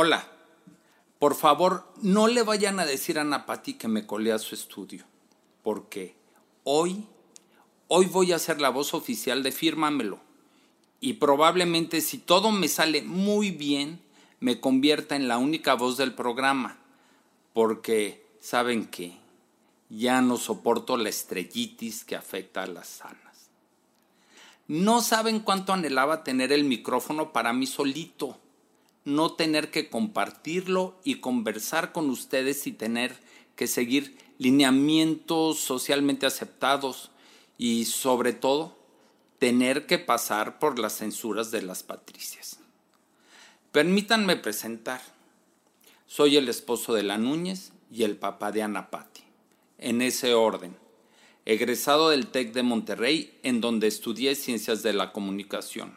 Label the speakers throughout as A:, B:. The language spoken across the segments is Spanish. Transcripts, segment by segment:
A: Hola, por favor, no le vayan a decir a Ana Patti que me colé a su estudio, porque hoy, hoy voy a ser la voz oficial de Fírmamelo. Y probablemente si todo me sale muy bien, me convierta en la única voz del programa, porque, ¿saben qué? Ya no soporto la estrellitis que afecta a las sanas. No saben cuánto anhelaba tener el micrófono para mí solito no tener que compartirlo y conversar con ustedes y tener que seguir lineamientos socialmente aceptados y sobre todo tener que pasar por las censuras de las patricias. Permítanme presentar. Soy el esposo de la Núñez y el papá de Ana Patti. En ese orden. Egresado del TEC de Monterrey, en donde estudié ciencias de la comunicación.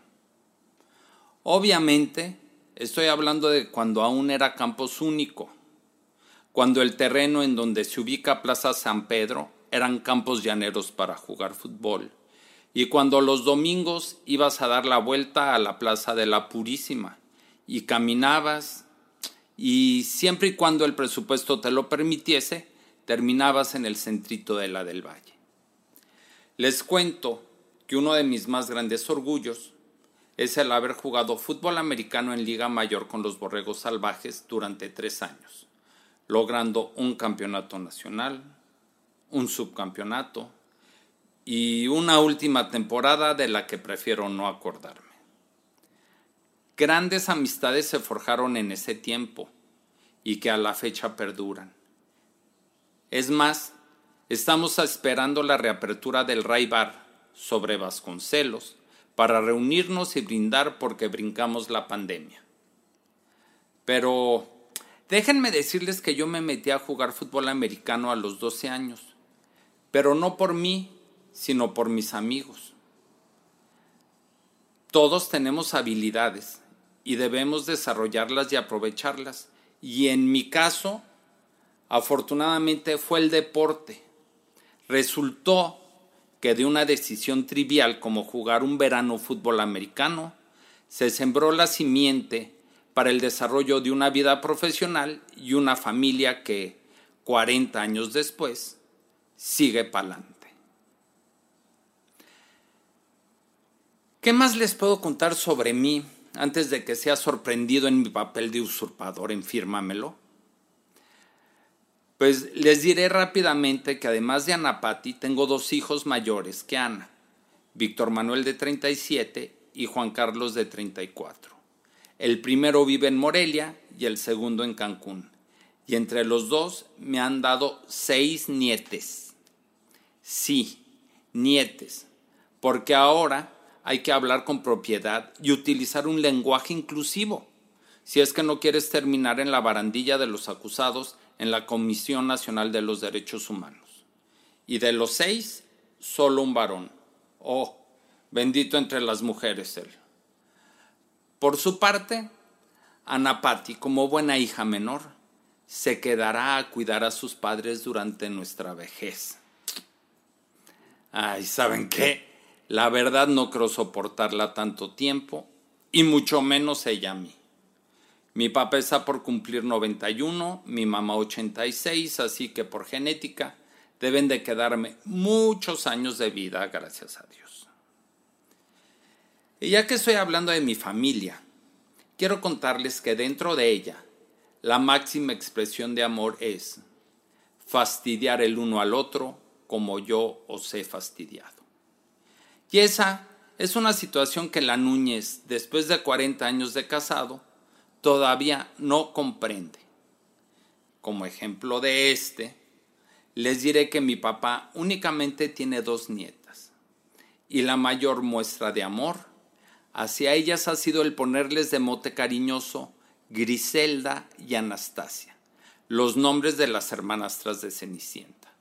A: Obviamente, Estoy hablando de cuando aún era campus único, cuando el terreno en donde se ubica Plaza San Pedro eran campos llaneros para jugar fútbol, y cuando los domingos ibas a dar la vuelta a la Plaza de la Purísima y caminabas, y siempre y cuando el presupuesto te lo permitiese, terminabas en el centrito de la del Valle. Les cuento que uno de mis más grandes orgullos es el haber jugado fútbol americano en Liga Mayor con los Borregos Salvajes durante tres años, logrando un campeonato nacional, un subcampeonato y una última temporada de la que prefiero no acordarme. Grandes amistades se forjaron en ese tiempo y que a la fecha perduran. Es más, estamos esperando la reapertura del Ray Bar sobre Vasconcelos, para reunirnos y brindar porque brincamos la pandemia. Pero déjenme decirles que yo me metí a jugar fútbol americano a los 12 años, pero no por mí, sino por mis amigos. Todos tenemos habilidades y debemos desarrollarlas y aprovecharlas. Y en mi caso, afortunadamente fue el deporte. Resultó que de una decisión trivial como jugar un verano fútbol americano, se sembró la simiente para el desarrollo de una vida profesional y una familia que, 40 años después, sigue pa'lante. ¿Qué más les puedo contar sobre mí antes de que sea sorprendido en mi papel de usurpador en Fírmamelo? Pues les diré rápidamente que además de Ana Patti, tengo dos hijos mayores que Ana, Víctor Manuel de 37 y Juan Carlos de 34. El primero vive en Morelia y el segundo en Cancún. Y entre los dos me han dado seis nietes. Sí, nietes. Porque ahora hay que hablar con propiedad y utilizar un lenguaje inclusivo. Si es que no quieres terminar en la barandilla de los acusados en la Comisión Nacional de los Derechos Humanos. Y de los seis, solo un varón. Oh, bendito entre las mujeres él. Por su parte, Ana Patti, como buena hija menor, se quedará a cuidar a sus padres durante nuestra vejez. Ay, ¿saben qué? La verdad no creo soportarla tanto tiempo, y mucho menos ella a mí. Mi papá está por cumplir 91, mi mamá 86, así que por genética deben de quedarme muchos años de vida, gracias a Dios. Y ya que estoy hablando de mi familia, quiero contarles que dentro de ella, la máxima expresión de amor es fastidiar el uno al otro como yo os he fastidiado. Y esa es una situación que la Núñez, después de 40 años de casado, todavía no comprende. Como ejemplo de este, les diré que mi papá únicamente tiene dos nietas y la mayor muestra de amor hacia ellas ha sido el ponerles de mote cariñoso Griselda y Anastasia, los nombres de las hermanastras de Cenicienta.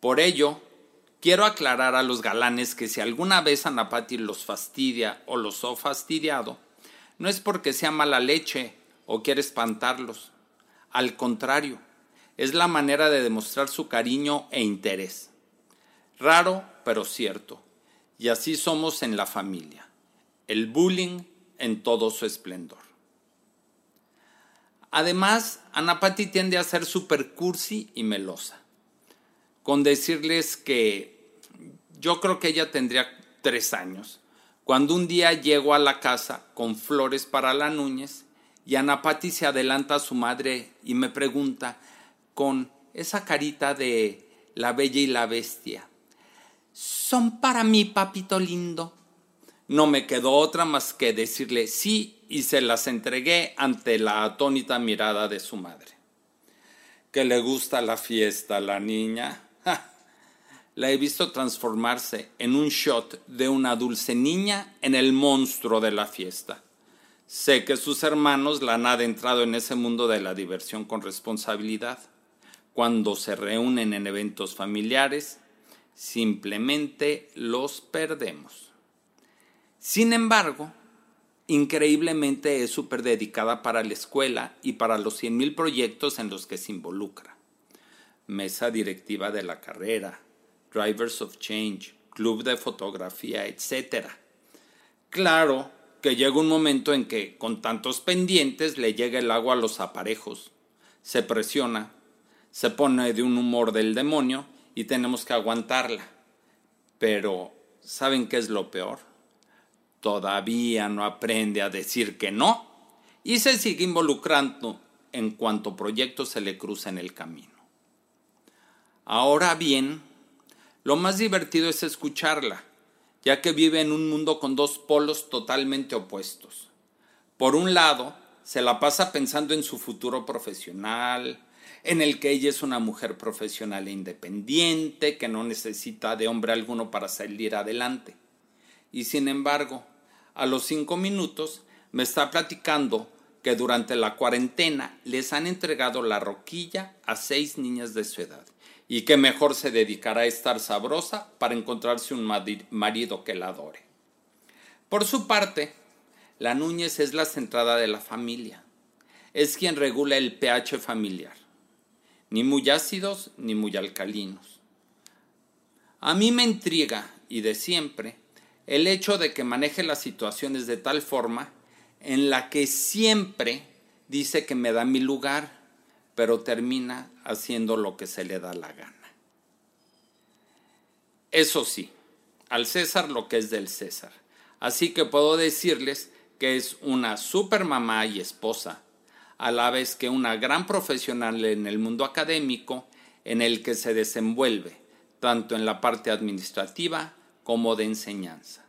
A: Por ello, quiero aclarar a los galanes que si alguna vez Anapati los fastidia o los ha fastidiado, no es porque sea mala leche o quiere espantarlos. Al contrario, es la manera de demostrar su cariño e interés. Raro, pero cierto. Y así somos en la familia. El bullying en todo su esplendor. Además, Ana Patti tiende a ser super cursi y melosa. Con decirles que yo creo que ella tendría tres años. Cuando un día llego a la casa con flores para la Núñez y Ana Patti se adelanta a su madre y me pregunta con esa carita de la bella y la bestia. ¿Son para mí, papito lindo? No me quedó otra más que decirle sí y se las entregué ante la atónita mirada de su madre. ¿Que le gusta la fiesta a la niña? La he visto transformarse en un shot de una dulce niña en el monstruo de la fiesta. Sé que sus hermanos la han adentrado en ese mundo de la diversión con responsabilidad. Cuando se reúnen en eventos familiares, simplemente los perdemos. Sin embargo, increíblemente es súper dedicada para la escuela y para los 100.000 proyectos en los que se involucra. Mesa directiva de la carrera, Drivers of Change, club de fotografía, etc. Claro que llega un momento en que con tantos pendientes le llega el agua a los aparejos, se presiona, se pone de un humor del demonio y tenemos que aguantarla. Pero, ¿saben qué es lo peor? todavía no aprende a decir que no y se sigue involucrando en cuanto proyecto se le cruza en el camino. Ahora bien, lo más divertido es escucharla, ya que vive en un mundo con dos polos totalmente opuestos. Por un lado, se la pasa pensando en su futuro profesional, en el que ella es una mujer profesional e independiente, que no necesita de hombre alguno para salir adelante y sin embargo, a los cinco minutos me está platicando que durante la cuarentena les han entregado la roquilla a seis niñas de su edad y que mejor se dedicará a estar sabrosa para encontrarse un marido que la adore. Por su parte, la Núñez es la centrada de la familia. Es quien regula el pH familiar. Ni muy ácidos ni muy alcalinos. A mí me intriga, y de siempre, el hecho de que maneje las situaciones de tal forma en la que siempre dice que me da mi lugar, pero termina haciendo lo que se le da la gana. Eso sí, al César lo que es del César. Así que puedo decirles que es una super mamá y esposa, a la vez que una gran profesional en el mundo académico en el que se desenvuelve, tanto en la parte administrativa como de enseñanza.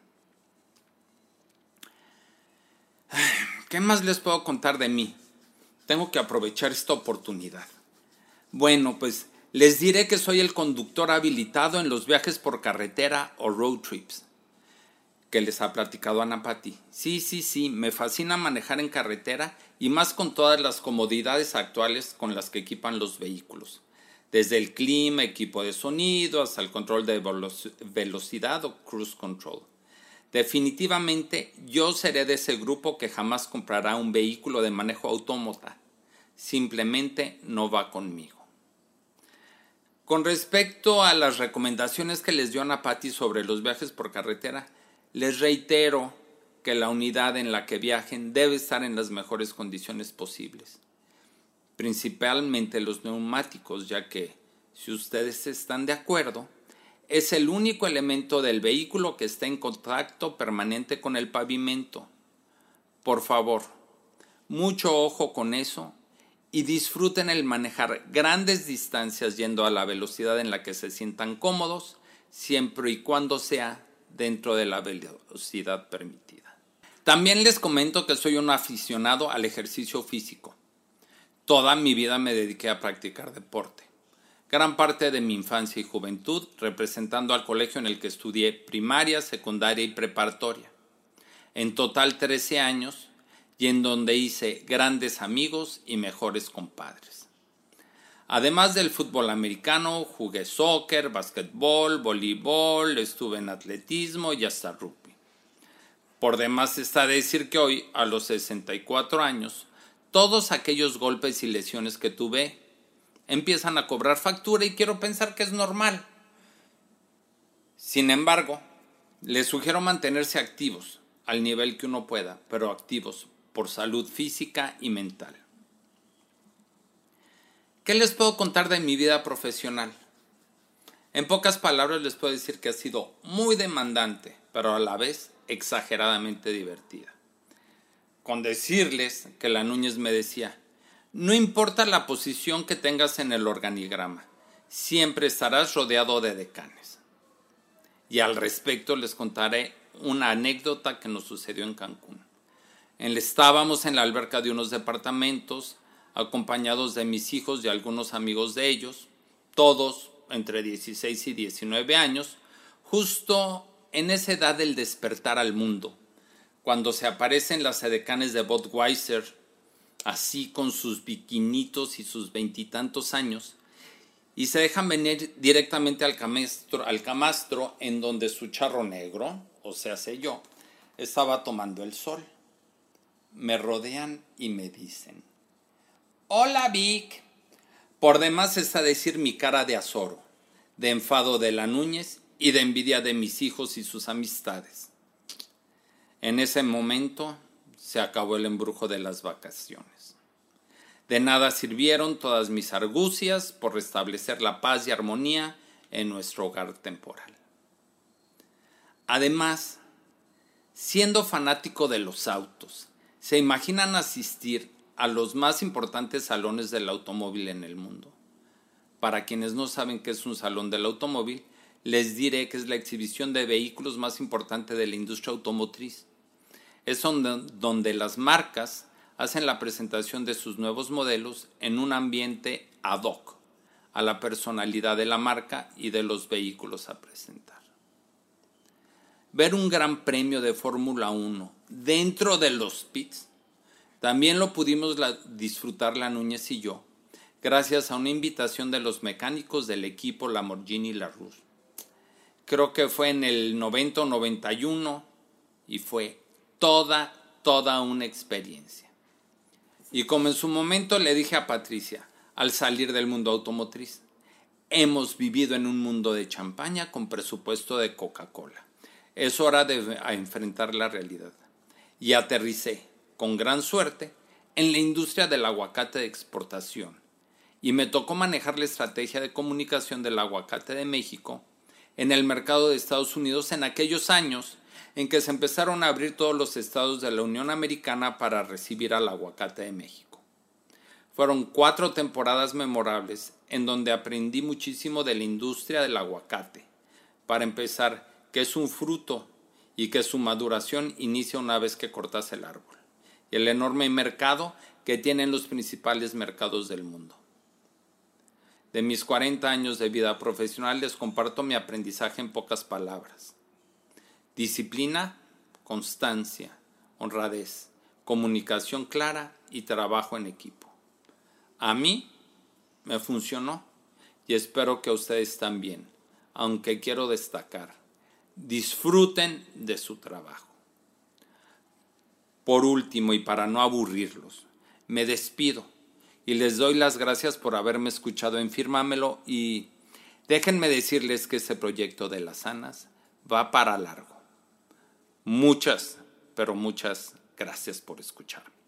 A: ¿Qué más les puedo contar de mí? Tengo que aprovechar esta oportunidad. Bueno, pues les diré que soy el conductor habilitado en los viajes por carretera o road trips que les ha platicado Ana Patti. Sí, sí, sí, me fascina manejar en carretera y más con todas las comodidades actuales con las que equipan los vehículos desde el clima, equipo de sonido, hasta el control de velocidad o cruise control. Definitivamente yo seré de ese grupo que jamás comprará un vehículo de manejo autómata. Simplemente no va conmigo. Con respecto a las recomendaciones que les dio Ana Patti sobre los viajes por carretera, les reitero que la unidad en la que viajen debe estar en las mejores condiciones posibles principalmente los neumáticos, ya que, si ustedes están de acuerdo, es el único elemento del vehículo que está en contacto permanente con el pavimento. Por favor, mucho ojo con eso y disfruten el manejar grandes distancias yendo a la velocidad en la que se sientan cómodos, siempre y cuando sea dentro de la velocidad permitida. También les comento que soy un aficionado al ejercicio físico. Toda mi vida me dediqué a practicar deporte. Gran parte de mi infancia y juventud representando al colegio en el que estudié primaria, secundaria y preparatoria. En total 13 años y en donde hice grandes amigos y mejores compadres. Además del fútbol americano, jugué soccer, basquetbol, voleibol, estuve en atletismo y hasta rugby. Por demás está decir que hoy, a los 64 años, todos aquellos golpes y lesiones que tuve empiezan a cobrar factura y quiero pensar que es normal. Sin embargo, les sugiero mantenerse activos al nivel que uno pueda, pero activos por salud física y mental. ¿Qué les puedo contar de mi vida profesional? En pocas palabras les puedo decir que ha sido muy demandante, pero a la vez exageradamente divertida. Con decirles que la Núñez me decía, no importa la posición que tengas en el organigrama, siempre estarás rodeado de decanes. Y al respecto les contaré una anécdota que nos sucedió en Cancún. Estábamos en la alberca de unos departamentos, acompañados de mis hijos y algunos amigos de ellos, todos entre 16 y 19 años, justo en esa edad del despertar al mundo, cuando se aparecen las edecanes de Budweiser, así con sus bikinitos y sus veintitantos años, y se dejan venir directamente al camastro, al camastro en donde su charro negro, o sea, sé yo, estaba tomando el sol. Me rodean y me dicen, Hola Vic. Por demás está decir mi cara de azoro, de enfado de la Núñez y de envidia de mis hijos y sus amistades. En ese momento se acabó el embrujo de las vacaciones. De nada sirvieron todas mis argucias por restablecer la paz y armonía en nuestro hogar temporal. Además, siendo fanático de los autos, ¿se imaginan asistir a los más importantes salones del automóvil en el mundo. Para quienes no saben qué es un salón del automóvil, les diré que es la exhibición de vehículos más importante de la industria automotriz. Es donde, las marcas hacen la presentación de sus nuevos modelos en un ambiente ad hoc a la personalidad de la marca y de los vehículos a presentar. Ver un gran premio de Fórmula 1 dentro de los pits también lo pudimos disfrutar la Núñez y yo, gracias a una invitación de los mecánicos del equipo Lamborghini La Ruz. Creo que fue en el 90 o 91 y fue toda, toda una experiencia. Y como en su momento le dije a Patricia, al salir del mundo automotriz, hemos vivido en un mundo de champaña con presupuesto de Coca-Cola. Es hora de enfrentar la realidad. Y aterricé con gran suerte, en la industria del aguacate de exportación y me tocó manejar la estrategia de comunicación del aguacate de México en el mercado de Estados Unidos en aquellos años en que se empezaron a abrir todos los estados de la Unión Americana para recibir al aguacate de México. Fueron cuatro temporadas memorables en donde aprendí muchísimo de la industria del aguacate. Para empezar, que es un fruto y que su maduración inicia una vez que cortas el árbol el enorme mercado que tienen los principales mercados del mundo. De mis 40 años de vida profesional les comparto mi aprendizaje en pocas palabras. Disciplina, constancia, honradez, comunicación clara y trabajo en equipo. A mí me funcionó y espero que a ustedes también, aunque quiero destacar, disfruten de su trabajo. Por último, y para no aburrirlos, me despido y les doy las gracias por haberme escuchado en Fírmamelo y déjenme decirles que ese proyecto de las sanas va para largo. Muchas, pero muchas gracias por escucharme.